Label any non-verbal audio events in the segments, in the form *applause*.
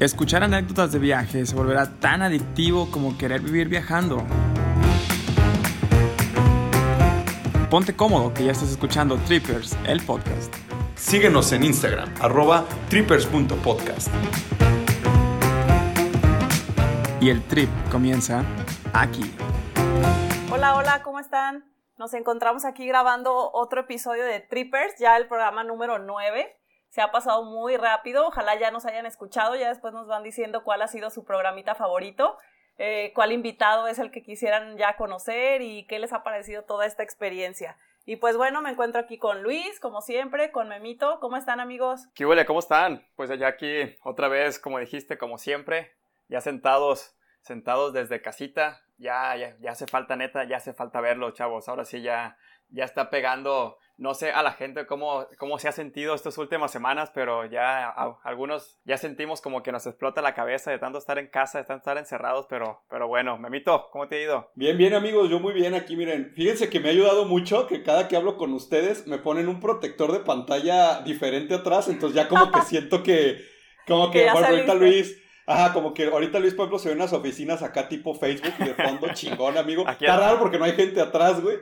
Escuchar anécdotas de viaje se volverá tan adictivo como querer vivir viajando. Ponte cómodo que ya estás escuchando Trippers, el podcast. Síguenos en Instagram, arroba trippers.podcast. Y el trip comienza aquí. Hola, hola, ¿cómo están? Nos encontramos aquí grabando otro episodio de Trippers, ya el programa número 9 se ha pasado muy rápido. Ojalá ya nos hayan escuchado, ya después nos van diciendo cuál ha sido su programita favorito, eh, cuál invitado es el que quisieran ya conocer y qué les ha parecido toda esta experiencia. Y pues bueno, me encuentro aquí con Luis, como siempre, con Memito. ¿Cómo están, amigos? ¿Qué huele? ¿Cómo están? Pues ya aquí, otra vez, como dijiste, como siempre, ya sentados, sentados desde casita. Ya, ya, ya hace falta, neta, ya hace falta verlo, chavos. Ahora sí ya, ya está pegando no sé a la gente cómo, cómo se ha sentido estas últimas semanas, pero ya algunos ya sentimos como que nos explota la cabeza de tanto estar en casa, de tanto estar encerrados, pero, pero bueno, Memito, ¿cómo te ha ido? Bien, bien amigos, yo muy bien aquí, miren, fíjense que me ha ayudado mucho que cada que hablo con ustedes me ponen un protector de pantalla diferente atrás, entonces ya como que *laughs* siento que, como que, bueno, ahorita Luis... Ajá, como que ahorita Luis, por ejemplo, se ve en las oficinas acá tipo Facebook y de fondo *laughs* chingón, amigo. Está raro porque no hay gente atrás, güey.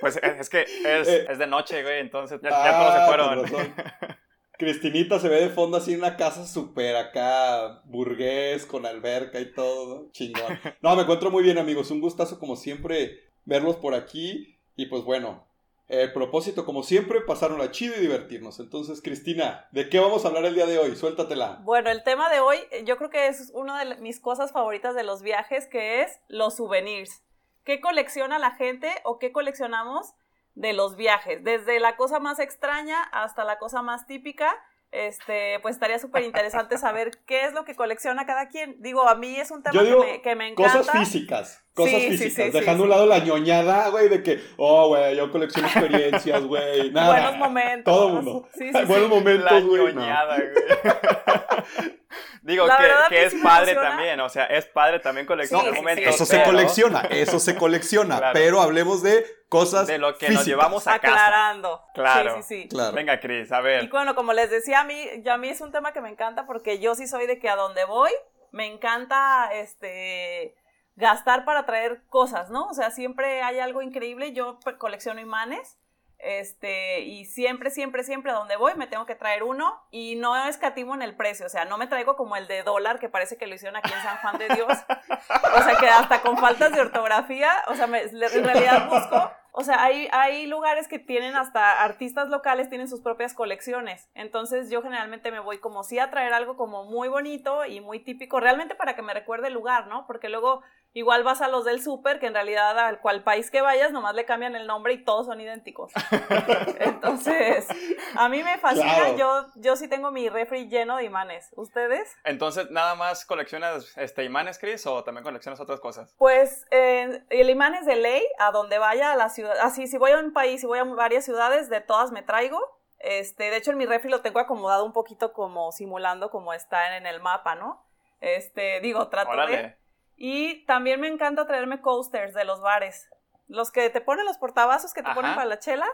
Pues es que es, eh, es de noche, güey, entonces ya, todos se ah, fueron. *laughs* Cristinita se ve de fondo así en una casa súper acá, burgués, con alberca y todo, chingón. No, me encuentro muy bien, amigos. Un gustazo, como siempre, verlos por aquí. Y pues bueno, el propósito, como siempre, pasarnos chido y divertirnos. Entonces, Cristina, ¿de qué vamos a hablar el día de hoy? Suéltatela. Bueno, el tema de hoy, yo creo que es una de mis cosas favoritas de los viajes, que es los souvenirs qué colecciona la gente o qué coleccionamos de los viajes, desde la cosa más extraña hasta la cosa más típica. Este, pues estaría súper interesante saber *laughs* qué es lo que colecciona cada quien. Digo, a mí es un tema que, me, encanta. Cosas físicas, cosas físicas, dejando a un lado la ñoñada, güey, de que, oh, güey, yo colecciono experiencias, *laughs* güey, nada. Buenos momentos. Todo mundo. Buenos momentos, güey. La ñoñada, güey. *laughs* Digo que, es padre también, o sea, es padre también coleccionar momentos. Eso se colecciona, *laughs* eso se colecciona, pero hablemos de cosas De lo que nos llevamos a casa. Aclarando. Claro. Sí, sí, sí. Venga, Cris, a ver. Y bueno, como les decía, a mí, ya a mí es un tema que me encanta porque yo sí soy de que a donde voy, me encanta, este gastar para traer cosas, ¿no? O sea, siempre hay algo increíble. Yo colecciono imanes este, y siempre, siempre, siempre a donde voy me tengo que traer uno y no escatimo en el precio, o sea, no me traigo como el de dólar que parece que lo hicieron aquí en San Juan de Dios, o sea, que hasta con faltas de ortografía, o sea, en realidad busco, o sea, hay, hay lugares que tienen hasta artistas locales, tienen sus propias colecciones, entonces yo generalmente me voy como sí a traer algo como muy bonito y muy típico, realmente para que me recuerde el lugar, ¿no? Porque luego Igual vas a los del súper, que en realidad al cual país que vayas, nomás le cambian el nombre y todos son idénticos. *laughs* Entonces, a mí me fascina, yo, yo sí tengo mi refri lleno de imanes. ¿Ustedes? Entonces, ¿nada más coleccionas este, imanes, Chris, o también coleccionas otras cosas? Pues el imán es de ley, a donde vaya a la ciudad. Así, si voy a un país, si voy a varias ciudades, de todas me traigo. Este, de hecho, en mi refri lo tengo acomodado un poquito como simulando como está en el mapa, ¿no? Este, digo, trato de y también me encanta traerme coasters de los bares. Los que te ponen los portavasos que te ponen para la chela.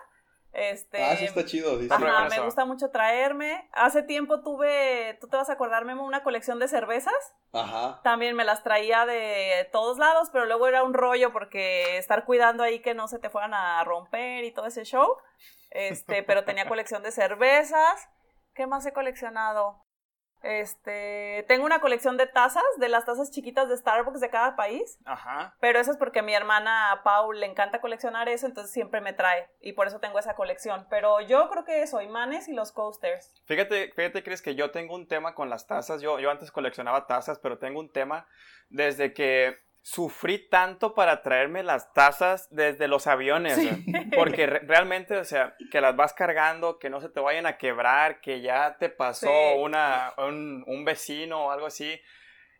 Este, ah, eso está chido. Ajá, me gusta mucho traerme. Hace tiempo tuve, tú te vas a acordar, Memo, una colección de cervezas. Ajá. También me las traía de todos lados, pero luego era un rollo porque estar cuidando ahí que no se te fueran a romper y todo ese show. Este, pero tenía colección de cervezas. ¿Qué más he coleccionado? Este, tengo una colección de tazas, de las tazas chiquitas de Starbucks de cada país. Ajá. Pero eso es porque a mi hermana Paul le encanta coleccionar eso, entonces siempre me trae. Y por eso tengo esa colección. Pero yo creo que eso, imanes y los coasters. Fíjate, fíjate, crees que yo tengo un tema con las tazas. Yo, yo antes coleccionaba tazas, pero tengo un tema desde que sufrí tanto para traerme las tazas desde los aviones, porque realmente, o sea, que las vas cargando, que no se te vayan a quebrar, que ya te pasó una, un, vecino o algo así.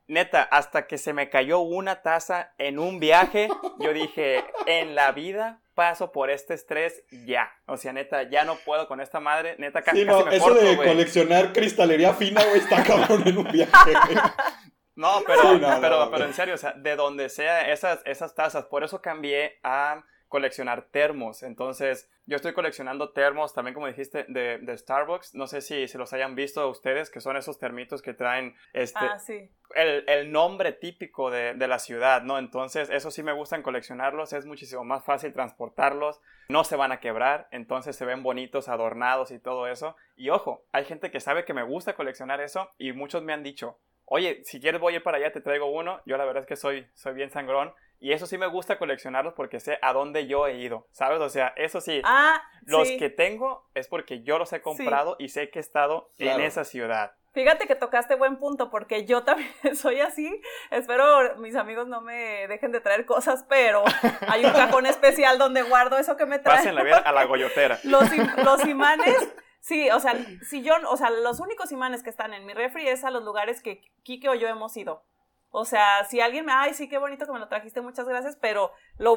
Neta, hasta que se me cayó una taza en un viaje, yo dije, en la vida paso por este estrés ya. O sea, neta, ya no puedo con esta madre. Neta, casi, sí, no, eso de coleccionar cristalería fina, güey, está cabrón en un viaje. *laughs* No, pero, pero, pero en serio, o sea, de donde sea esas, esas tazas, por eso cambié a coleccionar termos. Entonces, yo estoy coleccionando termos, también como dijiste, de, de Starbucks. No sé si, se los hayan visto ustedes, que son esos termitos que traen este, Ah, sí. el, el nombre típico de, de la ciudad, ¿no? Entonces, eso sí me gustan coleccionarlos, es muchísimo más fácil transportarlos, no se van a quebrar, entonces se ven bonitos, adornados y todo eso. Y ojo, hay gente que sabe que me gusta coleccionar eso y muchos me han dicho, oye, si quieres voy a ir para allá, te traigo uno. Yo la verdad es que soy, soy bien sangrón. Y eso sí me gusta coleccionarlos porque sé a dónde yo he ido, ¿sabes? O sea, eso sí, Ah, los sí. que tengo es porque yo los he comprado y sé que he estado Claro. en esa ciudad. Fíjate que tocaste buen punto porque yo también *laughs* soy así. Espero mis amigos no me dejen de traer cosas, pero hay un cajón *laughs* especial donde guardo eso que me traen. Pásenla bien a la goyotera. Los, im- los imanes, sí, o sea, si yo, o sea, los únicos imanes que están en mi refri es a los lugares que Kike o yo hemos ido. O sea, si alguien me, ay, sí, qué bonito que me lo trajiste, muchas gracias, pero lo,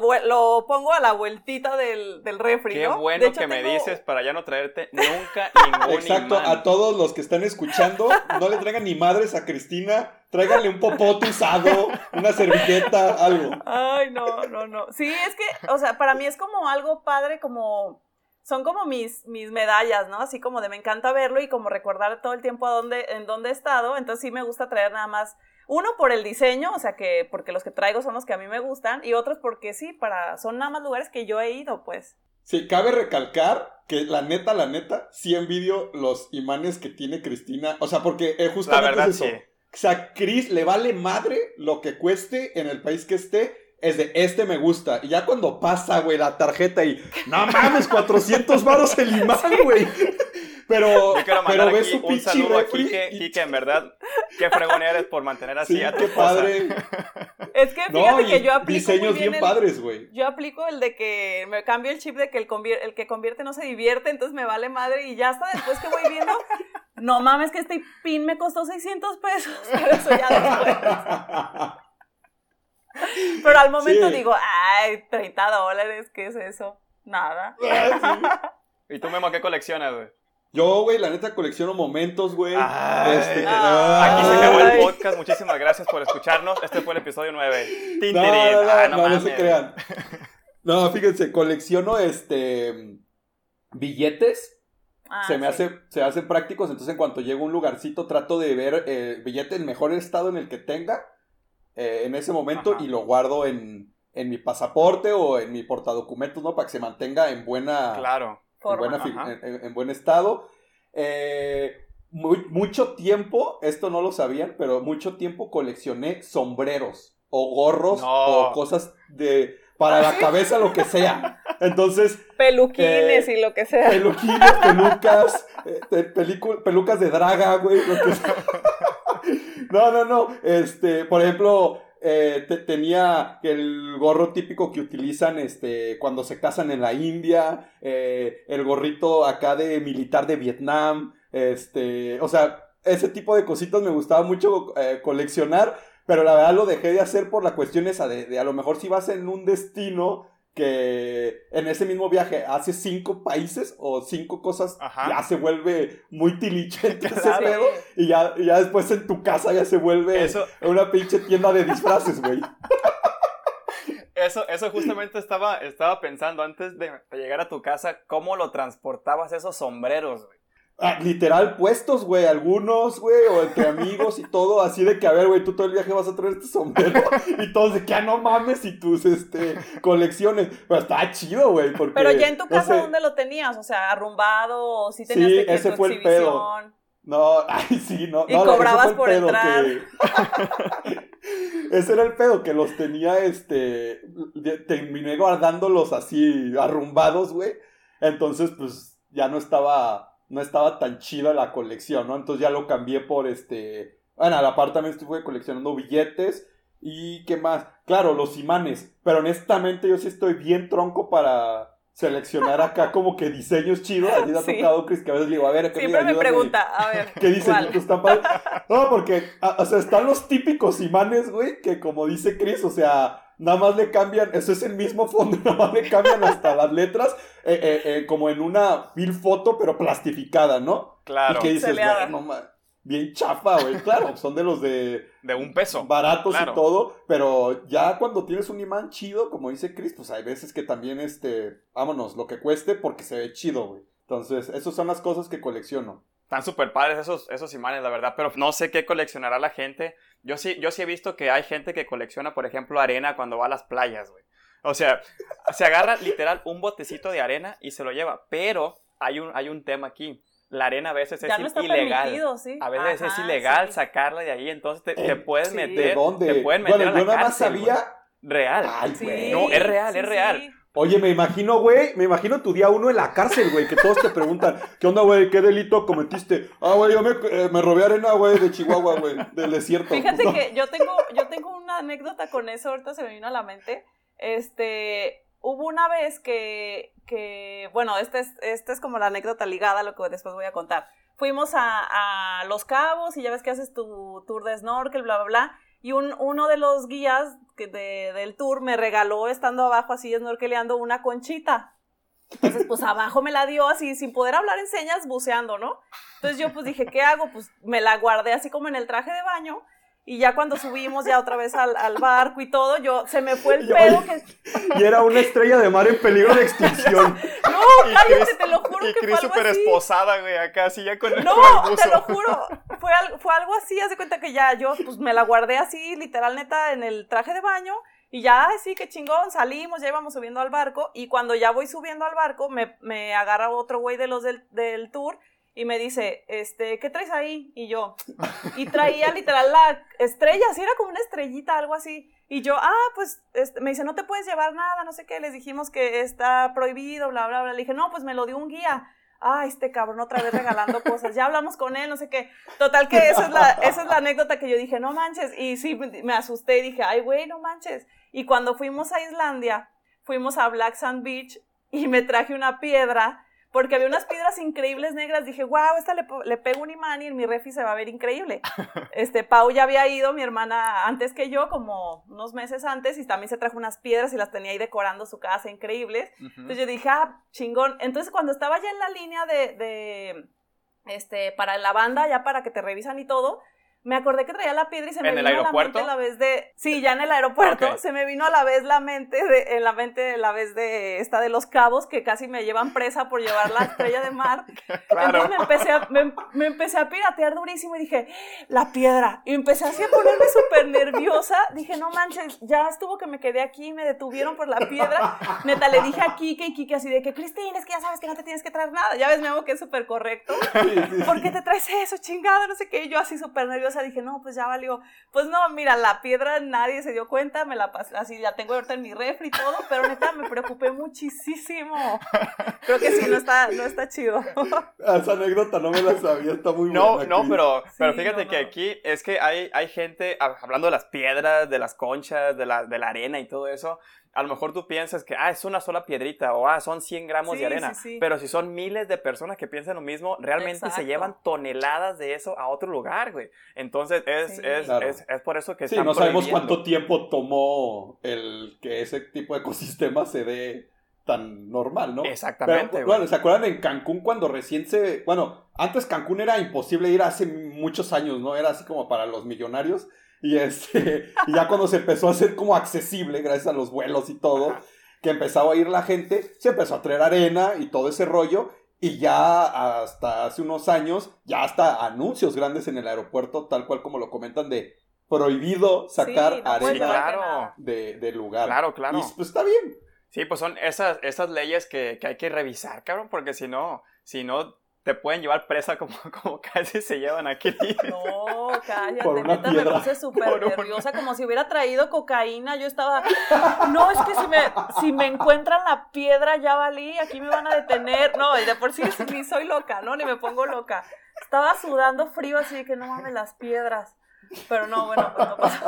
pongo a la vueltita del, del refri, Qué ¿no? bueno De hecho, que me dices para ya no traerte nunca *laughs* ningún Exacto, imán. a todos los que están escuchando, no le traigan ni madres a Cristina, tráiganle un popote usado, una servilleta, algo. Ay, no, no, no. Sí, es que, o sea, para mí es como algo padre, como son como mis, mis medallas, ¿no? Así como de me encanta verlo y como recordar todo el tiempo a dónde, en dónde he estado. Entonces sí me gusta traer nada más, uno por el diseño, o sea que, porque los que traigo son los que a mí me gustan, y otros porque sí, para, son nada más lugares que yo he ido, pues. Sí, cabe recalcar que la neta, la neta, sí envidio los imanes que tiene Cristina. O sea, porque eh, La justamente verdad, es eso. sí. O sea, Chris le vale madre lo que cueste en el país que esté. Es de este me gusta. Y ya cuando pasa, güey, la tarjeta y. No mames, 400 varos el imán, güey. Pero, pero mandar ve aquí su un pinche saludo a Kike. y- Kike, en verdad, qué fregón eres por mantener así Sí, a tu qué esposa. padre. Es que fíjate que yo aplico diseños muy bien, bien el- padres, güey. Yo aplico el de que me cambio el chip de que el, convier- el que convierte no se divierte, entonces me vale madre y ya hasta después que voy viendo, no mames que este pin me costó 600 pesos, *laughs* pero eso ya después. *laughs* Pero al momento Sí. digo, ay, 30 dólares, ¿qué es eso? Nada. *laughs* *laughs* ¿Y tú, Memo, qué coleccionas, güey? Yo, güey, la neta colecciono momentos, güey. Este. Aquí se acabó el podcast. Muchísimas gracias por escucharnos. Este fue el episodio 9. Tin, No, tirín. no, no, Ah, no, no mames. se crean. No, fíjense, colecciono este billetes. Ah, se me sí. hace, se hacen prácticos, entonces en cuanto llego a un lugarcito trato de ver el billete en mejor estado en el que tenga eh, en ese momento Ajá. y lo guardo en, en mi pasaporte o en mi portadocumentos, ¿no? Para que se mantenga en buena, Claro. en, Forma. buena fi- Ajá. en- en- en buen estado. Eh, muy- mucho tiempo, esto no lo sabían, pero mucho tiempo coleccioné sombreros o gorros No. o cosas de para la *laughs* cabeza, lo que sea. Entonces, Peluquines Eh, y lo que sea. peluquines, pelucas, eh, pelucas de draga, güey, lo que sea. *laughs* No, no, no. Este, por ejemplo, eh, te- tenía el gorro típico que utilizan este, cuando se casan en la India, eh, el gorrito acá de militar de Vietnam, este, o sea, ese tipo de cositas me gustaba mucho eh, coleccionar, pero la verdad lo dejé de hacer por la cuestión esa de a lo mejor si vas en un destino que en ese mismo viaje hace cinco países o cinco cosas, Ajá. ya se vuelve muy tilichente ese Claro. pedo, y ya, y ya después en tu casa ya se vuelve Eso, una pinche tienda de disfraces, güey. eso, eso justamente estaba, estaba pensando antes de llegar a tu casa, cómo lo transportabas esos sombreros, güey. Ah, literal puestos, güey, algunos, güey, o entre amigos y todo, así de que, a ver, güey, tú todo el viaje vas a traer este sombrero, y todos de que, ah, no mames, y tus, este, colecciones, pero está chido, güey, porque... Pero ya en tu no casa, sé, ¿dónde lo tenías? O sea, arrumbado, o si tenías Sí, de que ese tu fue el pedo. No, ay, sí, no. Y no, cobrabas por pedo entrar. que- *laughs* ese era el pedo, que los tenía, este, terminé guardándolos así, arrumbados, güey. Entonces, pues, ya no estaba, no estaba tan chida la colección, ¿no? Entonces ya lo cambié por, este, bueno, a la par también estuve coleccionando billetes. ¿Y qué más? Claro, los imanes. Pero honestamente yo sí estoy bien tronco para seleccionar acá *laughs* como que diseños chidos. Así te ha tocado, Chris, que a veces le digo, a ver, ¿qué Siempre me pregunta, a ver, ¿Qué? ¿cuál? están padres? No, porque, o sea, están los típicos imanes, güey, que como dice Chris, o sea, nada más le cambian, eso es el mismo fondo, *laughs* nada más le cambian hasta las letras, eh, eh, eh, como en una mil foto, pero plastificada, ¿no? Claro. Y que dices, bien chafa, güey. Claro, son de los de... De un peso. Baratos Claro. y todo, pero ya cuando tienes un imán chido, como dice Chris, pues hay veces que también, este, vámonos, lo que cueste porque se ve chido, güey. Entonces, esas son las cosas que colecciono. Están súper padres esos, esos imanes, la verdad, pero no sé qué coleccionará la gente. Yo sí, yo sí he visto que hay gente que colecciona, por ejemplo, arena cuando va a las playas, güey. O sea, se agarra literal un botecito de arena y se lo lleva, pero hay un, hay un tema aquí. La arena a veces es Ya no está ilegal. sí. A veces es ilegal sí. sacarla de ahí, entonces te, te Eh, puedes sí. meter. ¿De dónde? Te pueden meter bueno, a la yo nada más güey. sabía... Real. Ay, Sí, güey. No, es real, sí, es real. Oye, me imagino, güey, me imagino tu día uno en la cárcel, güey, que todos te preguntan, ¿qué onda, güey? ¿Qué delito cometiste? Ah, güey, yo me, eh, me robé arena, güey, de Chihuahua, güey, del desierto. Fíjate No. que yo tengo, yo tengo una anécdota con eso, ahorita se me vino a la mente. Este, hubo una vez que, que bueno, esta es, esta es como la anécdota ligada a lo que después voy a contar. Fuimos a, a Los Cabos y ya ves que haces tu tour de snorkel, bla, bla, bla. Y un, uno de los guías que de- del tour me regaló, estando abajo así snorkeleando, una conchita. Entonces, pues abajo me la dio así, sin poder hablar en señas, buceando, ¿no? Entonces yo pues dije, ¿qué hago? Pues me la guardé así como en el traje de baño. Y ya cuando subimos ya otra vez al, al barco y todo, yo se me fue el pedo que... Y era una estrella de mar en peligro de extinción. *laughs* No, Y cállate, Chris- te lo juro Y que fue Chris algo súper esposada, güey, acá así ya con el, No, con el te lo juro. Fue algo, fue algo así, haz de cuenta que ya yo pues me la guardé así, literal neta, en el traje de baño. Y ya, sí, qué chingón, salimos, ya íbamos subiendo al barco. Y cuando ya voy subiendo al barco, me, me agarra otro güey de los del, del tour y me dice, este, ¿qué traes ahí? Y yo, y traía literal la estrella, así era como una estrellita, algo así. Y yo, ah, pues, este, me dice, no te puedes llevar nada, no sé qué. Les dijimos que está prohibido, bla, bla, bla. Le dije, no, pues me lo dio un guía. Ah, este cabrón otra vez regalando cosas. Ya hablamos con él, no sé qué. Total que esa es la, esa es la anécdota que yo dije, no manches. Y sí, me asusté y dije, ay, güey, no manches. Y cuando fuimos a Islandia, fuimos a Black Sand Beach y me traje una piedra porque había unas piedras increíbles negras. Dije, wow, esta le, le pego un imán y en mi refi se va a ver increíble. *laughs* Este, Pau ya había ido, mi hermana, antes que yo, como unos meses antes, y también se trajo unas piedras y las tenía ahí decorando su casa, increíbles. Entonces yo dije, ah, chingón. Entonces cuando estaba ya en la línea de, de, este, para la banda, ya para que te revisan y todo, me acordé que traía la piedra y se me ¿En el vino aeropuerto? a la mente la vez de, sí, ya en el aeropuerto, se me vino a la vez la mente de, en la mente la vez de esta de los cabos que casi me llevan presa por llevar la estrella de mar. *laughs* Claro. Entonces me empecé, a, me, me empecé a piratear durísimo y dije, la piedra. Y empecé así a ponerme súper nerviosa. Dije, no manches, ya estuvo que me quedé aquí, me detuvieron por la piedra. Neta, le dije a Kike y Kike así de que, Cristina, es que ya sabes que no te tienes que traer nada. Ya ves, mi amor, que es súper correcto. *laughs* ¿Por qué te traes eso, chingada? No sé qué. Y yo así súper nerviosa dije, no, pues ya valió. Pues no, mira, la piedra nadie se dio cuenta, me la pasé, así la tengo ahorita en mi refri y todo, pero neta me preocupé muchísimo. Creo que sí, no está, no está chido. *laughs* Esa anécdota no me la sabía, está muy No, buena. no, Chris. pero, pero Sí, fíjate no, que no. aquí es que hay, hay gente, hab- hablando de las piedras, de las conchas, de la, de la arena y todo eso, a lo mejor tú piensas que, ah, es una sola piedrita o, ah, son 100 gramos Sí, de arena. sí, sí. Pero si son miles de personas que piensan lo mismo, realmente se Exacto. llevan toneladas de eso a otro lugar, güey. Entonces, es, Sí. es, Claro. es, es por eso que Sí, están no sabemos prohibiendo. cuánto tiempo tomó el que ese tipo de *laughs* ecosistema se dé tan normal, ¿no? Exactamente, Pero, güey. bueno, ¿se acuerdan en Cancún cuando recién se... Bueno, antes Cancún era imposible ir hace muchos años, ¿no? Era así como para los millonarios. Y, este, y ya cuando se empezó a hacer como accesible, gracias a los vuelos y todo, que empezaba a ir la gente, se empezó a traer arena y todo ese rollo. Y ya hasta hace unos años, ya hasta anuncios grandes en el aeropuerto, tal cual como lo comentan, de prohibido sacar Sí, no puedes arena llevarte claro. nada. de, de lugar. Claro, claro. Y pues está bien. Sí, pues son esas, esas leyes que, que hay que revisar, cabrón, porque si no, si no, te pueden llevar presa como, *laughs* como casi se llevan aquí. No, cállate, Por una neta me piedra. puse súper Por una. nerviosa, como si hubiera traído cocaína. Yo estaba, no, es que si me, si me encuentran la piedra ya valí, aquí me van a detener. No, y de por sí ni soy loca, ¿no? Ni me pongo loca. Estaba sudando frío, así de que no mames las piedras. Pero no, bueno, pues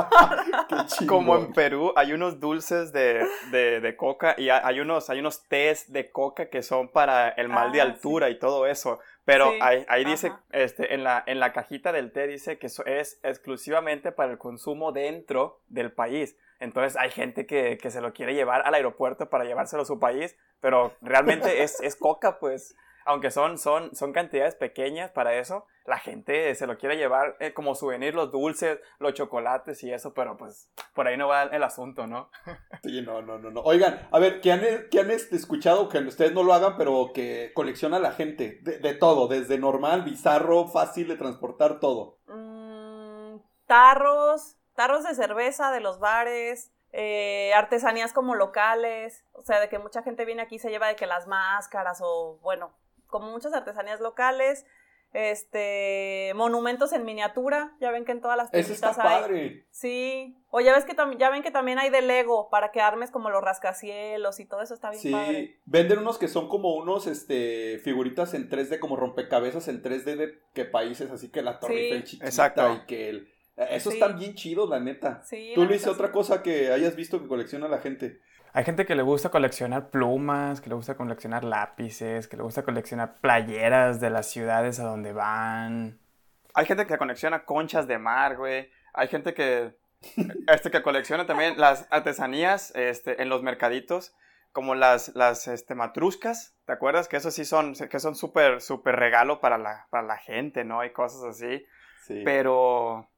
no. *laughs* Como en Perú hay unos dulces de, de, de coca y hay unos, hay unos tés de coca que son para el mal de Ah, altura y todo eso. Pero Sí, ahí, ahí dice, este, en la, en la cajita del té dice que eso es exclusivamente para el consumo dentro del país. Entonces hay gente que, que se lo quiere llevar al aeropuerto para llevárselo a su país, pero realmente es, es coca, pues. Aunque son, son, son cantidades pequeñas para eso, la gente se lo quiere llevar eh, como souvenir los dulces, los chocolates y eso, pero pues por ahí no va el asunto, ¿no? *laughs* Sí, no, no, no, no. Oigan, a ver, ¿qué han, qué han este, escuchado que ustedes no lo hagan, pero que colecciona la gente? De, todo, desde normal, bizarro, fácil de transportar, todo. Mm, tarros, tarros de cerveza de los bares, eh, artesanías como locales, o sea, de que mucha gente viene aquí y se lleva de que las máscaras o, bueno, como muchas artesanías locales, este, monumentos en miniatura, ya ven que en todas las tiendas hay. Padre. Sí, o ya ves que ya ven que también hay de Lego para que armes como los rascacielos y todo eso está bien sí. venden unos que son como unos este figuritas en 3D como rompecabezas en 3D de qué países, así que la Torre Eiffel chiquita Exacto. y que el eso está bien chido, la neta. Sí, Tú, Luis, otra cosa que hayas visto que colecciona la gente. Hay gente que le gusta coleccionar plumas, que le gusta coleccionar lápices, que le gusta coleccionar playeras de las ciudades a donde van. Hay gente que colecciona conchas de mar, güey. Hay gente que, *laughs* este, que colecciona también las artesanías este, en los mercaditos, como las, las este, matruscas. ¿Te acuerdas? Que eso sí son, que son súper, súper regalo para la, para la gente, ¿no? Hay cosas así. Sí. Pero,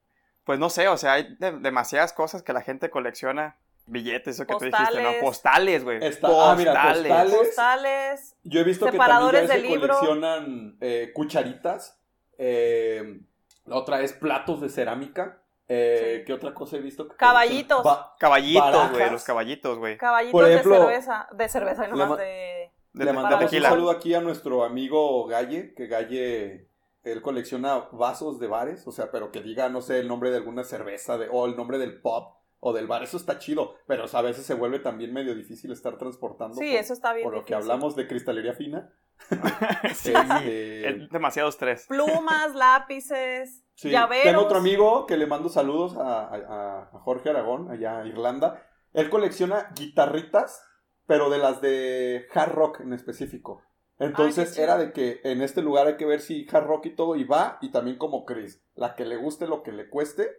pues no sé, o sea, hay demasiadas cosas que la gente colecciona billetes, eso que tú dijiste, ¿no? Postales, güey. Ah, postales. postales. Yo he visto que también se coleccionan eh, cucharitas. Eh, la otra es platos de cerámica. Eh, ¿Qué otra cosa he visto? caballitos. caballitos, güey, los caballitos, güey. Caballitos de cerveza, de cerveza y nomás de... le mandamos un saludo aquí a nuestro amigo Galle, que Galle, él colecciona vasos de bares, o sea, pero que diga, no sé, el nombre de alguna cerveza de, o el nombre del pop o del bar, eso está chido, pero a veces se vuelve también medio difícil estar transportando. Sí, eso está bien. Por lo que hablamos de cristalería fina. *laughs* sí, este, es demasiado estrés. Plumas, lápices, sí. llaveros. Tengo otro amigo que le mando saludos a, a, Jorge Aragón, allá en Irlanda. Él colecciona guitarritas, pero de las de hard rock en específico. Entonces era de que en este lugar hay que ver si hard rock y todo, y va, y también como Chris, la que le guste lo que le cueste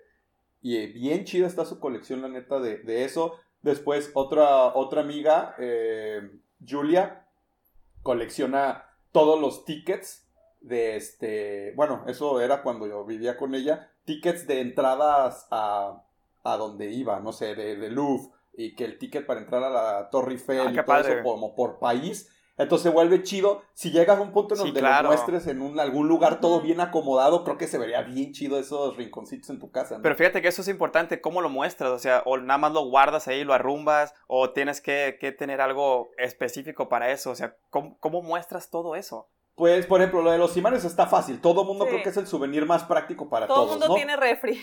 y eh, bien chida está su colección, la neta, de, eso. Después, otra, otra amiga, eh, Julia, colecciona todos los tickets de este. Bueno, eso era cuando yo vivía con ella. Tickets de entradas a, a donde iba, no sé, de, de Louvre. Y que el ticket para entrar a la Torre Eiffel ah, y todo eso como por país entonces se vuelve chido. Si llegas a un punto en donde lo muestres en un, algún lugar todo bien acomodado, creo que se vería bien chido esos rinconcitos en tu casa. Pero fíjate que eso es importante, cómo lo muestras. O sea, o nada más lo guardas ahí, lo arrumbas, o tienes que, tener algo específico para eso. O sea, ¿cómo, muestras todo eso? Pues, por ejemplo, lo de los imanes está fácil. Todo mundo creo que es el souvenir más práctico para todos. Todo el mundo tiene refri.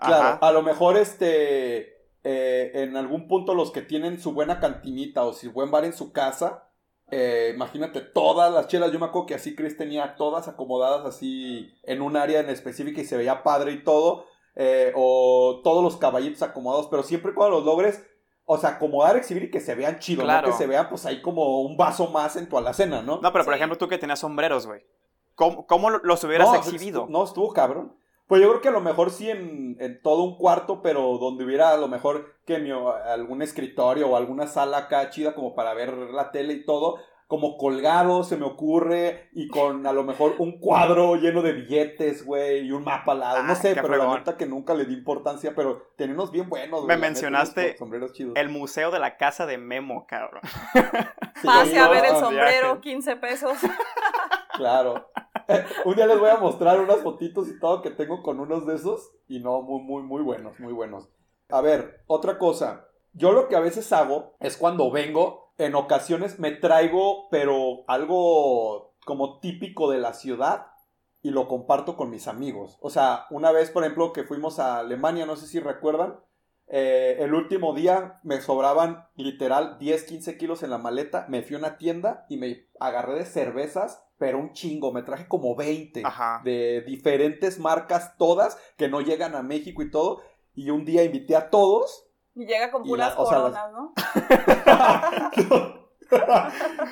claro, a lo mejor este. Eh, en algún punto los que tienen su buena cantinita o su buen bar en su casa, eh, imagínate todas las chelas. Yo me acuerdo que así Chris tenía todas acomodadas así en un área en específica y se veía padre y todo. Eh, o todos los caballitos acomodados, pero siempre cuando los logres, o sea, acomodar, exhibir y que se vean chidos, no que se vean pues ahí como un vaso más en tu alacena, ¿no? No, pero por ejemplo tú que tenías sombreros, güey. ¿Cómo, los hubieras exhibido? No, estuvo cabrón. Pues yo creo que a lo mejor sí en, todo un cuarto, pero donde hubiera a lo mejor que algún escritorio o alguna sala acá chida como para ver la tele y todo, como colgado, se me ocurre, y con a lo mejor un cuadro lleno de billetes, güey, y un mapa al lado. no ah, sé, pero la neta que nunca le di importancia, pero tenemos bien buenos. Me mencionaste el museo de la casa de Memo, cabrón. *laughs* Pase a ver el sombrero, 15 pesos. *laughs* claro. Un día les voy a mostrar unas fotitos y todo que tengo con unos de esos. Y no, muy, muy, muy buenos, muy buenos. A ver, otra cosa. Yo lo que a veces hago es cuando vengo, en ocasiones me traigo, pero algo como típico de la ciudad y lo comparto con mis amigos. O sea, una vez, por ejemplo, que fuimos a Alemania, no sé si recuerdan, eh, el último día me sobraban literal 10, 15 kilos en la maleta, me fui a una tienda y me agarré de cervezas pero un chingo, me traje como 20 de diferentes marcas, todas que no llegan a México y todo. Y un día invité a todos. Y llega con puras coronas, ¿no? *laughs*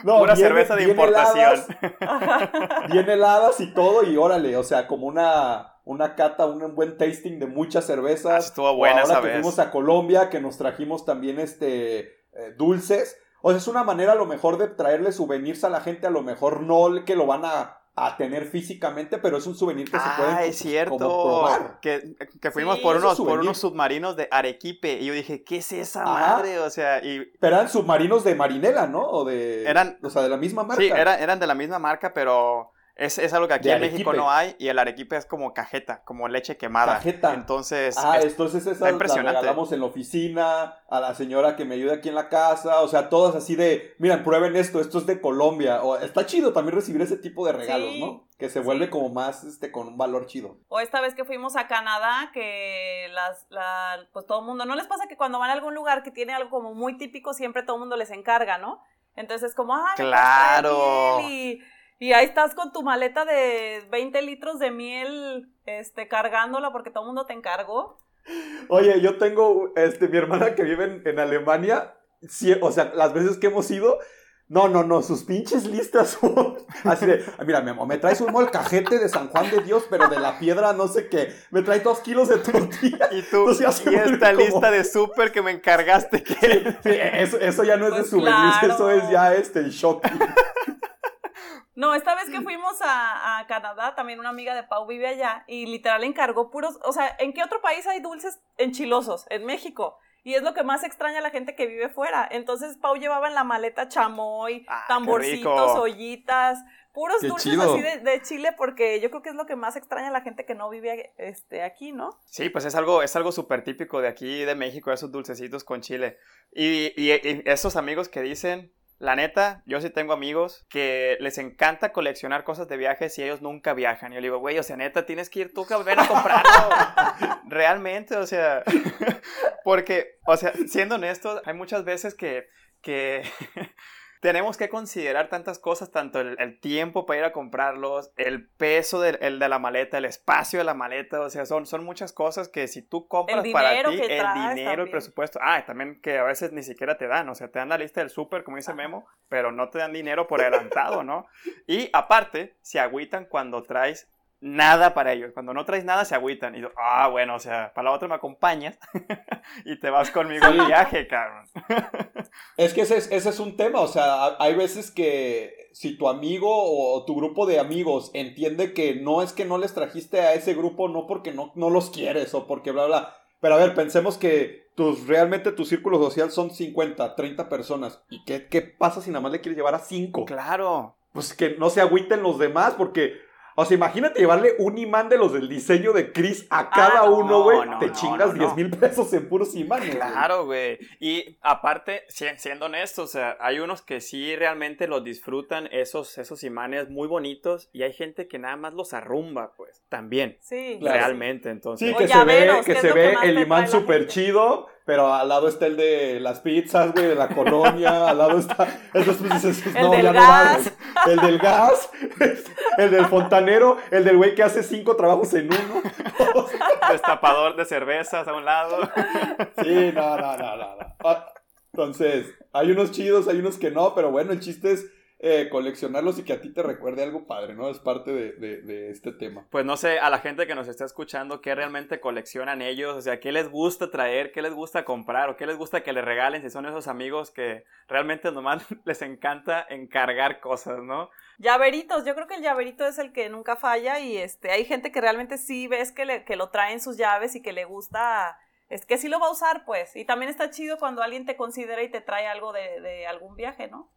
no, Pura cerveza de importación. *laughs* bien heladas y todo, y órale, o sea, como una, una cata, un buen tasting de muchas cervezas. Ah, estuvo buena ahora que fuimos a Colombia, que nos trajimos también este eh, dulces O sea, es una manera a lo mejor de traerle souvenirs a la gente, a lo mejor no que lo van a, a tener físicamente, pero es un souvenir que se puede Ah, es cierto. Que, que fuimos Sí, por, unos, por unos submarinos de Arequipe y yo dije, ¿qué es esa Ajá. madre? O sea, y Pero eran submarinos de marinela, ¿no? O de... Eran- O sea, de la misma marca. sí, era- eran de la misma marca, pero es, es algo que aquí en México no hay y el Arequipe es como cajeta, como leche quemada. Cajeta. Entonces, Ah, es- entonces las impresionante. regalamos en la oficina, a la señora que me ayuda aquí en la casa, o sea, todas así de, miren, prueben esto, esto es de Colombia, o está chido también recibir ese tipo de regalos, Sí, ¿no? Que se vuelve sí. como más, este, con un valor chido. O esta vez que fuimos a Canadá, que las, la, pues todo el mundo, ¿no les pasa que cuando van a algún lugar que tiene algo como muy típico, siempre todo el mundo les encarga, ¿no? Entonces es como, ah, Claro. miel", Y, y ahí estás con tu maleta de 20 litros de miel, este, cargándola porque todo el mundo te encargó. Oye, yo tengo, este, mi hermana que vive en, en Alemania, sí, o sea, las veces que hemos ido, no, no, no, sus pinches listas son *laughs* así de, "Ah, mira, mi amor, me traes un molcajete de San Juan de Dios, pero de la piedra no sé qué, me trae dos kilos de tortilla. y tú, se y esta como- lista de súper que me encargaste, que Sí, eso, eso ya no es de Pues souvenirs, claro. eso es ya este shopping. *laughs* No, esta vez que fuimos a, a Canadá, también una amiga de Pau vive allá y literal encargó puros, o sea, ¿en qué otro país hay dulces enchilosos? En México. Y es lo que más extraña a la gente que vive fuera. Entonces Pau llevaba en la maleta chamoy, Ah, tamborcitos, ollitas, puros Qué dulces chido. así de, de Chile porque yo creo que es lo que más extraña a la gente que no vive este, aquí, ¿no? Sí, pues es algo, es algo súper típico de aquí, de México, esos dulcecitos con chile. Y, y- y esos amigos que dicen, la neta, yo sí tengo amigos que les encanta coleccionar cosas de viajes y ellos nunca viajan. Y yo le digo, güey, o sea, neta, tienes que ir tú a ven a comprarlo. *laughs* Realmente, o sea, porque, o sea, siendo honestos, hay muchas veces que, que *laughs* tenemos que considerar tantas cosas, tanto el, el tiempo para ir a comprarlos, el peso del el de la maleta, el espacio de la maleta, o sea, son, son muchas cosas que si tú compras El para ti, el dinero, el también. presupuesto, ah, también que a veces ni siquiera te dan, o sea, te dan la lista del súper, como dice Memo, pero no te dan dinero por adelantado, ¿no? Y aparte, se agüitan cuando traes nada para ellos. Cuando no traes nada, se agüitan. Y yo, ah, bueno, o sea, para la otra me acompañas *laughs* y te vas conmigo al viaje, cabrón. *laughs* Es que ese es, ese es un tema, o sea, ha- hay veces que si tu amigo o tu grupo de amigos entiende que no es que no les trajiste a ese grupo, no porque no, no los quieres o porque bla, bla. Pero a ver, pensemos que tus, realmente tu círculo social son 50, 30 personas. ¿Y qué, qué pasa si nada más le quieres llevar a 5? Claro. Pues que no se agüiten los demás porque... O sea, imagínate llevarle un imán de los del diseño de Chris a cada no, uno, güey. no, te no, chingas no, 10 no. mil pesos en puros imanes. güey. Claro, güey. Y aparte, si- siendo honestos, o sea, hay unos que sí realmente los disfrutan, esos, esos imanes muy bonitos, y hay gente que nada más los arrumba, pues, también. Sí. Claro. Realmente, entonces. Sí, que se ve, que se ve el imán súper gente. chido, pero al lado está el de las pizzas, güey, de la colonia, *laughs* al lado está... Entonces pues dices, El no, del ya no va, güey. El del gas, *laughs* el del fontanero, el del güey que hace cinco trabajos en uno. *laughs* Destapador de cervezas a un lado. Sí, no, no, no, no. no. Ah, Entonces, hay unos chidos, hay unos que no, pero bueno, el chiste es eh, coleccionarlos y que a ti te recuerde algo padre, ¿no? Es parte de, de- de este tema. Pues no sé, a la gente que nos está escuchando, ¿qué realmente coleccionan ellos? O sea, ¿qué les gusta traer? ¿Qué les gusta comprar? ¿O qué les gusta que les regalen si son esos amigos que realmente nomás *laughs* les encanta encargar cosas, ¿no? Llaveritos, yo creo que el llaverito es el que nunca falla y este, hay gente que realmente sí ves que, le, que lo trae en sus llaves y que le gusta, es que sí lo va a usar pues. Y también está chido cuando alguien te considera y te trae algo de, de algún viaje, ¿no?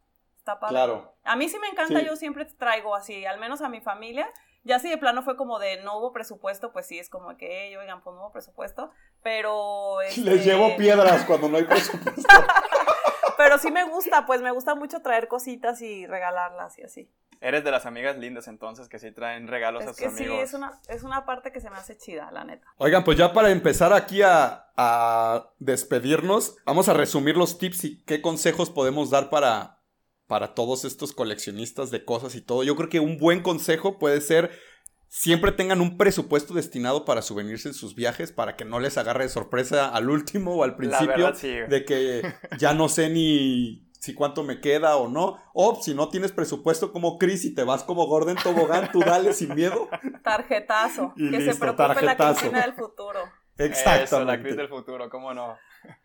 Está padre. Claro. A mí sí me encanta, Sí. yo siempre traigo así, al menos a mi familia. Ya si de plano fue como de no hubo presupuesto, pues sí, es como que, "Ey, oigan, pues no hubo presupuesto. Pero... *laughs* Les este, llevo piedras cuando no hay presupuesto. *laughs* Pero sí me gusta, pues me gusta mucho traer cositas y regalarlas y así. Eres de las amigas lindas entonces que sí traen regalos a Es sus que sí, amigos. es una, es una parte que se me hace chida, la neta. Oigan, pues ya para empezar aquí a, a despedirnos, vamos a resumir los tips y qué consejos podemos dar para, para todos estos coleccionistas de cosas y todo. Yo creo que un buen consejo puede ser siempre tengan un presupuesto destinado para souvenirs en sus viajes para que no les agarre de sorpresa al último o al La principio verdad, sí. de que ya no sé ni si cuánto me queda o no. O si no tienes presupuesto como Chris y te vas como Gordon Tobogán, tú dale sin miedo. *laughs* Tarjetazo. Y que se preocupe la tarjetazo. Cristina del futuro. *laughs* Eso, la actriz del futuro, cómo no. *laughs*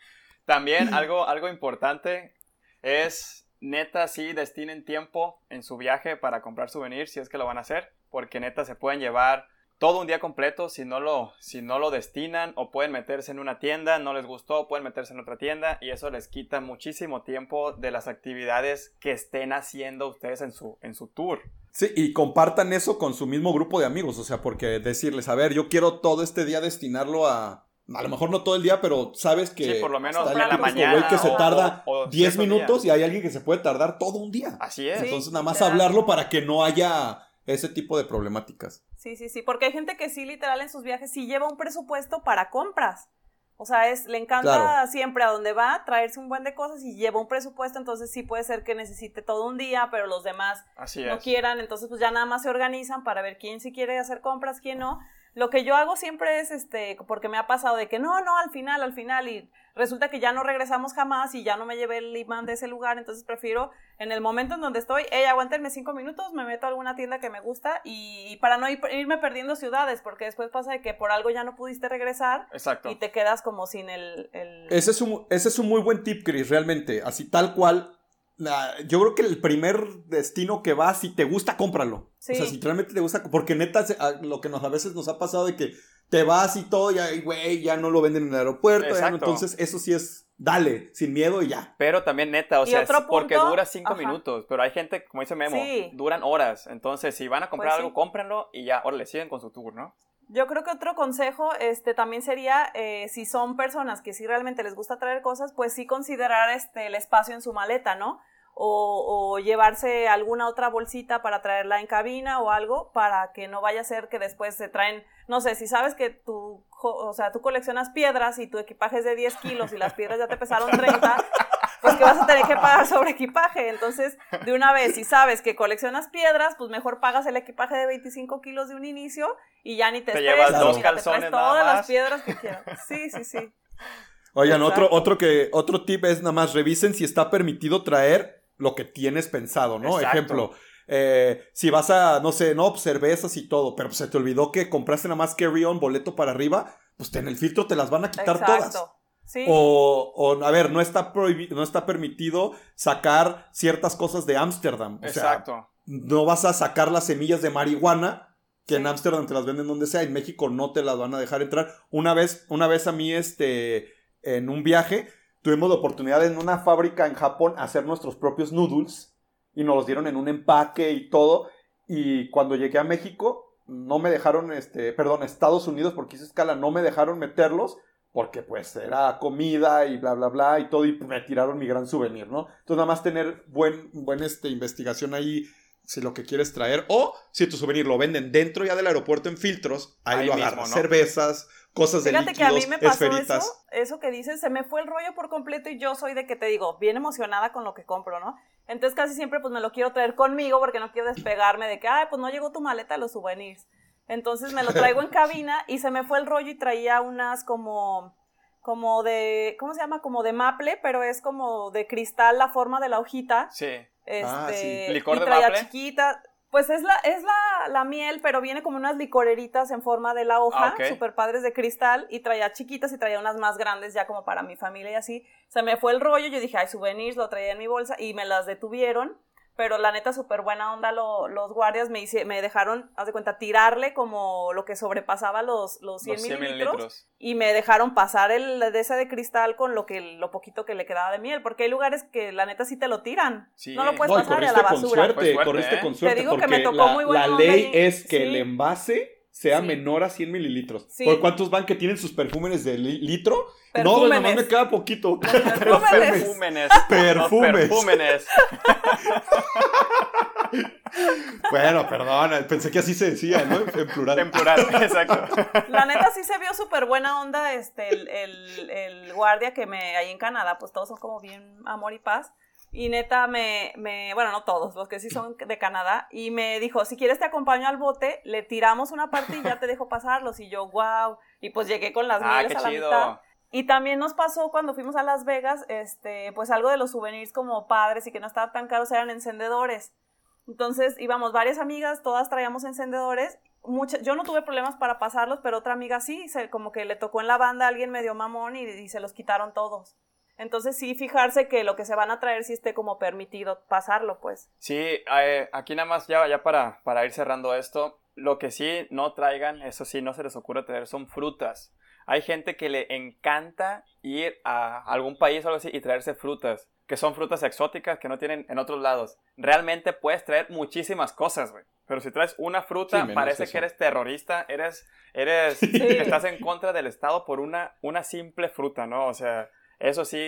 También algo, algo importante es neta, sí, destinen tiempo en su viaje para comprar souvenirs si es que lo van a hacer, porque neta se pueden llevar todo un día completo si no lo si no lo destinan o pueden meterse en una tienda, no les gustó, pueden meterse en otra tienda y eso les quita muchísimo tiempo de las actividades que estén haciendo ustedes en su en su tour. Sí, y compartan eso con su mismo grupo de amigos, o sea, porque decirles, a ver, yo quiero todo este día destinarlo a a lo mejor no todo el día, pero sabes que Sí, por lo menos está la mañana güey que se o- tarda o- o 10 cierto minutos día. y hay alguien que se puede tardar todo un día. Así es. Sí. Entonces nada más literal. hablarlo para que no haya ese tipo de problemáticas. Sí, sí, sí, porque hay gente que sí, literal, en sus viajes sí lleva un presupuesto para compras. O sea, es, le encanta Claro. siempre a donde va traerse un buen de cosas y lleva un presupuesto, entonces sí puede ser que necesite todo un día, pero los demás Así no es. quieran, entonces pues ya nada más se organizan para ver quién sí quiere hacer compras, quién no. Lo que yo hago siempre es, este, porque me ha pasado de que no, no, al final, al final, y resulta que ya no regresamos jamás y ya no me llevé el imán de ese lugar, entonces prefiero en el momento en donde estoy, hey, aguántenme cinco minutos, me meto a alguna tienda que me gusta y, y para no ir- irme perdiendo ciudades, porque después pasa de que por algo ya no pudiste regresar Exacto. y te quedas como sin el... el- Ese es un, ese es un muy buen tip, Chris, realmente. Así tal cual. La- yo creo que el primer destino que vas, si te gusta, cómpralo. Sí. O sea, si realmente te gusta, porque neta, lo que nos, a veces nos ha pasado de que te vas y todo, ya, y, güey, ya no lo venden en el aeropuerto. ya no- Exacto. entonces, eso sí es, dale, sin miedo y ya. Pero también neta, o sea, es porque dura cinco ajá. minutos, pero hay gente, como dice Memo, Sí. duran horas. Entonces, si van a comprar Pues sí. algo, cómprenlo y ya, órale, siguen con su tour, ¿no? Yo creo que otro consejo este, también sería, eh, si son personas que sí realmente les gusta traer cosas, pues sí considerar este, el espacio en su maleta, ¿no? O, o llevarse alguna otra bolsita para traerla en cabina o algo para que no vaya a ser que después se traen, no sé, si sabes que tú, o sea, tú coleccionas piedras y tu equipaje es de 10 kilos y las piedras ya te pesaron 30, *laughs* pues que vas a tener que pagar sobre equipaje. Entonces, de una vez, si sabes que coleccionas piedras, pues mejor pagas el equipaje de 25 kilos de un inicio y ya ni te, Te llevas dos mira, te traes calzones nada todas más. las piedras que quieras. Sí, sí, sí. Oigan, otro, Exacto. otro, que, otro tip es nada más revisen si está permitido traer lo que tienes pensado, ¿no? Exacto. Ejemplo, eh, si vas a, no sé, no, cervezas y todo, pero se te olvidó que compraste nada más carry-on, boleto para arriba, pues en el filtro te las van a quitar todas. Exacto. Sí. O, o, a ver, no está, no está permitido sacar ciertas cosas de Ámsterdam. O sea, Exacto. no vas a sacar las semillas de marihuana que en. Ámsterdam te las venden donde sea, en México no te las van a dejar entrar. Una vez, una vez a mí, este, en un viaje, tuvimos la oportunidad en una fábrica en Japón hacer nuestros propios noodles y nos los dieron en un empaque y todo. Y cuando llegué a México, no me dejaron, este, perdón, Estados Unidos, porque hice escala, no me dejaron meterlos porque pues era comida y bla, bla, bla y todo, y me tiraron mi gran souvenir, ¿no? Entonces nada más tener buen, buen este, investigación ahí si lo que quieres traer, o si tu souvenir lo venden dentro ya del aeropuerto en filtros, ahí, Ahí lo mismo, agarras, ¿no? cervezas, cosas de Fíjate que a líquidos, mí me pasó esferitas. eso, eso que dices, se me fue el rollo por completo y yo soy de que te digo, bien emocionada con lo que compro, ¿no? Entonces casi siempre pues me lo quiero traer conmigo porque no quiero despegarme de que, ay, pues no llegó tu maleta de los souvenirs. Entonces me lo traigo en cabina y se me fue el rollo y traía unas como, como de, ¿cómo se llama? Como de maple, pero es como de cristal la forma de la hojita. Sí. Este, Ah, sí. ¿Licor y de traía maple? chiquita. Pues es la, es la, la miel, pero viene como unas licoreritas en forma de la hoja, Ah, super padres de cristal, y traía chiquitas y traía unas más grandes ya como para mi familia y así. Se me fue el rollo, yo dije, ay, souvenirs, lo traía en mi bolsa, y me las detuvieron, pero la neta, súper buena onda lo- los guardias, me, hice, me dejaron, haz de cuenta, tirarle como lo que sobrepasaba los, los 100, Los 100 mililitros, mililitros. y me dejaron pasar el de ese de cristal con lo que lo poquito que le quedaba de miel, porque hay lugares que la neta sí te lo tiran. Sí. No lo puedes No, pasar a la con basura. suerte, Pues suerte, corriste ¿eh? con Te suerte, digo que me tocó la, muy buena la onda ley y- es que sí. el envase sea Sí. menor a 100 mililitros. Sí. ¿Por cuántos van que tienen sus perfúmenes de li- litro? No, Perfúmenes. nomás me queda poquito. Los *laughs* Perfúmenes. perfúmenes. Los perfúmenes. *laughs* bueno, perdón, pensé que así se decía, ¿no? En plural. En plural, *laughs* exacto. La neta sí se vio súper buena onda este, el, el- el guardia que me, ahí en Canadá, pues todos son como bien amor y paz. Y neta me, me, bueno, no todos, los que sí son de Canadá, y me dijo, si quieres te acompaño al bote, le tiramos una parte y ya te dejo pasarlos. Y yo, wow. Y pues llegué con las Ah, a la chido. mitad. Y también nos pasó cuando fuimos a Las Vegas, este, pues algo de los souvenirs como padres y que no estaban tan caros eran encendedores. Entonces íbamos varias amigas, todas traíamos encendedores. Mucha- yo no tuve problemas para pasarlos, pero otra amiga sí, se, como que le tocó en la banda a alguien medio mamón y, y se los quitaron todos. Entonces sí fijarse que lo que se van a traer sí esté como permitido pasarlo, pues. Sí, eh, aquí nada más ya, ya para, para ir cerrando esto, lo que sí no traigan, eso sí, no se les ocurre traer, son frutas. Hay gente que le encanta ir a algún país o algo así y traerse frutas, que son frutas exóticas que no tienen en otros lados. Realmente puedes traer muchísimas cosas, güey. Pero si traes una fruta, parece que eres terrorista, eres, eres, *laughs* que estás en contra del Estado por una, una simple fruta, ¿no? O sea, eso sí,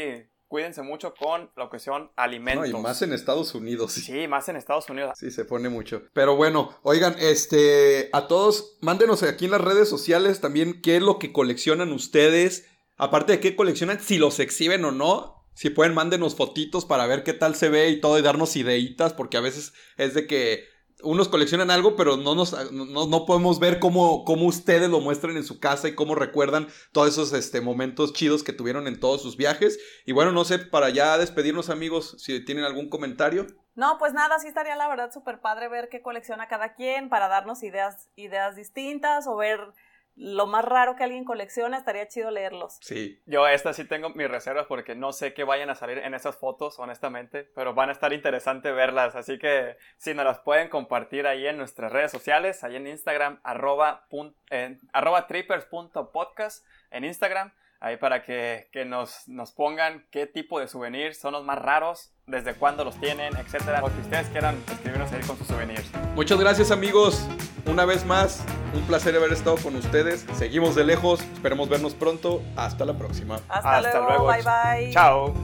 cuídense mucho con la cuestión alimentos. No, y más en Estados Unidos. Sí, más en Estados Unidos. Sí, se pone mucho. Pero bueno, oigan, este, a todos, mándenos aquí en las redes sociales también qué es lo que coleccionan ustedes. Aparte de qué coleccionan, si los exhiben o no. Si pueden, mándenos fotitos para ver qué tal se ve y todo y darnos ideitas, porque a veces es de que unos coleccionan algo, pero no, nos, no, podemos ver cómo, cómo, ustedes lo muestran en su casa y cómo recuerdan todos esos este, momentos chidos que tuvieron en todos sus viajes. Y bueno, no sé, para ya despedirnos amigos, si tienen algún comentario. No, pues nada, sí estaría la verdad súper padre ver qué colecciona cada quien para darnos ideas, ideas distintas o ver lo más raro que alguien colecciona, estaría chido leerlos. Sí. Yo esta sí tengo mis reservas porque no sé qué vayan a salir en esas fotos, honestamente, pero van a estar interesante verlas, así que si nos las pueden compartir ahí en nuestras redes sociales, ahí en Instagram, arroba, arroba trippers.podcast en Instagram, ahí para que, nos, nos pongan qué tipo de souvenirs son los más raros, desde cuándo los tienen, etcétera, o que ustedes quieran escribirnos ahí con sus souvenirs. Muchas gracias amigos, una vez más, un placer haber estado con ustedes. Seguimos de lejos, esperemos vernos pronto. Hasta la próxima. Hasta, luego. Bye bye. Chao.